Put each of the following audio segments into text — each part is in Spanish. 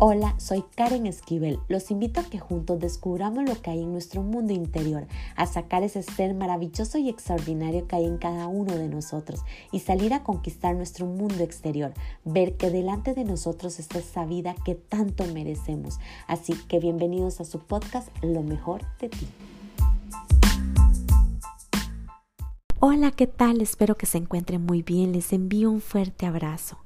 Hola, soy Karen Esquivel. Los invito a que juntos descubramos lo que hay en nuestro mundo interior, a sacar ese ser maravilloso y extraordinario que hay en cada uno de nosotros y salir a conquistar nuestro mundo exterior, ver que delante de nosotros está esa vida que tanto merecemos. Así que bienvenidos a su podcast Lo mejor de ti. Hola, ¿qué tal? Espero que se encuentren muy bien. Les envío un fuerte abrazo.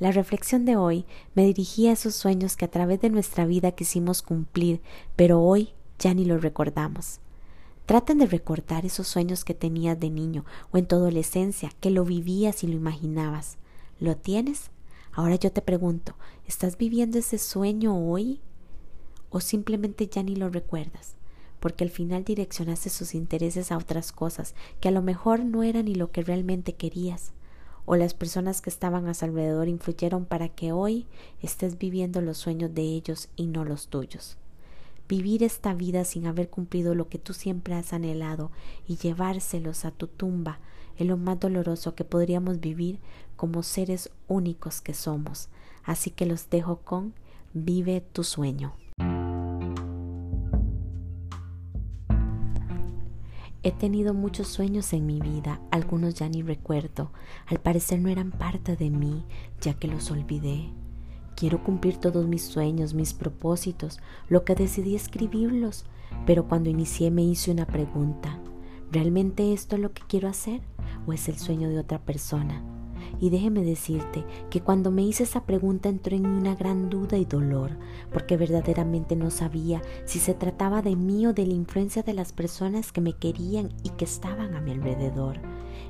La reflexión de hoy me dirigía a esos sueños que a través de nuestra vida quisimos cumplir, pero hoy ya ni los recordamos. Traten de recordar esos sueños que tenías de niño o en tu adolescencia, que lo vivías y lo imaginabas. ¿Lo tienes? Ahora yo te pregunto, ¿estás viviendo ese sueño hoy? ¿O simplemente ya ni lo recuerdas? Porque al final direccionaste sus intereses a otras cosas que a lo mejor no eran ni lo que realmente querías o las personas que estaban a su alrededor influyeron para que hoy estés viviendo los sueños de ellos y no los tuyos. Vivir esta vida sin haber cumplido lo que tú siempre has anhelado y llevárselos a tu tumba es lo más doloroso que podríamos vivir como seres únicos que somos. Así que los dejo con vive tu sueño. He tenido muchos sueños en mi vida, algunos ya ni recuerdo, al parecer no eran parte de mí, ya que los olvidé. Quiero cumplir todos mis sueños, mis propósitos, lo que decidí escribirlos, pero cuando inicié me hice una pregunta, ¿realmente esto es lo que quiero hacer o es el sueño de otra persona? Y déjeme decirte que cuando me hice esa pregunta entró en una gran duda y dolor, porque verdaderamente no sabía si se trataba de mí o de la influencia de las personas que me querían y que estaban a mi alrededor.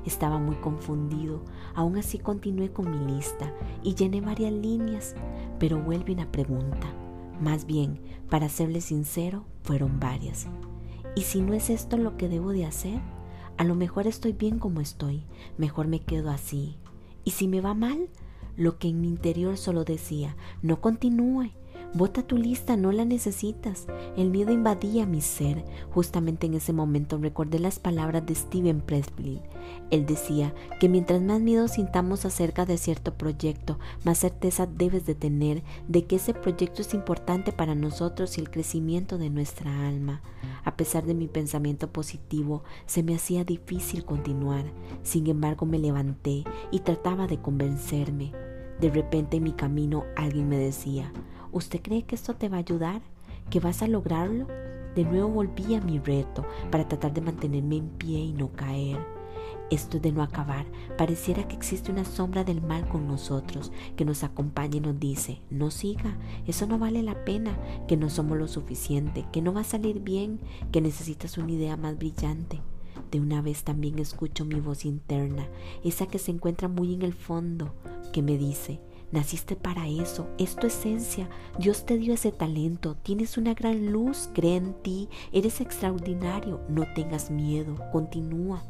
Estaba muy confundido, aún así continué con mi lista y llené varias líneas, pero vuelve una pregunta. Más bien, para serle sincero, fueron varias. ¿Y si no es esto lo que debo de hacer? A lo mejor estoy bien como estoy, mejor me quedo así, y si me va mal, lo que en mi interior solo decía, no continúe, Bota tu lista, no la necesitas. El miedo invadía mi ser. Justamente en ese momento recordé las palabras de Steven Pressfield. Él decía que mientras más miedo sintamos acerca de cierto proyecto, más certeza debes de tener de que ese proyecto es importante para nosotros y el crecimiento de nuestra alma. A pesar de mi pensamiento positivo, se me hacía difícil continuar. Sin embargo, me levanté y trataba de convencerme. De repente en mi camino alguien me decía, ¿usted cree que esto te va a ayudar? ¿Que vas a lograrlo? De nuevo volví a mi reto para tratar de mantenerme en pie y no caer. Esto es de no acabar. Pareciera que existe una sombra del mal con nosotros que nos acompaña y nos dice, no siga, eso no vale la pena, que no somos lo suficiente, que no va a salir bien, que necesitas una idea más brillante. De una vez también escucho mi voz interna, esa que se encuentra muy en el fondo, que me dice, naciste para eso, es tu esencia, Dios te dio ese talento, tienes una gran luz, cree en ti, eres extraordinario, no tengas miedo, continúa.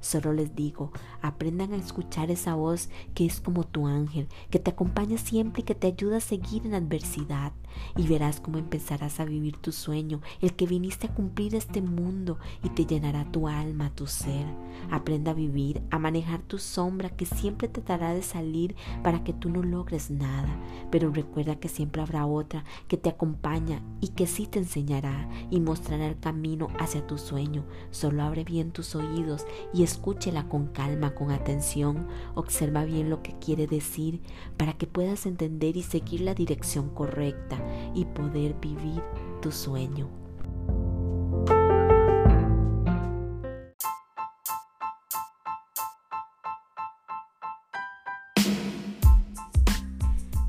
Solo les digo, aprendan a escuchar esa voz que es como tu ángel, que te acompaña siempre y que te ayuda a seguir en adversidad. Y verás cómo empezarás a vivir tu sueño, el que viniste a cumplir este mundo y te llenará tu alma, tu ser. Aprenda a vivir, a manejar tu sombra que siempre tratará de salir para que tú no logres nada. Pero recuerda que siempre habrá otra que te acompaña y que sí te enseñará y mostrará el camino hacia tu sueño. Solo abre bien tus oídos y escúchela con calma, con atención, observa bien lo que quiere decir para que puedas entender y seguir la dirección correcta y poder vivir tu sueño.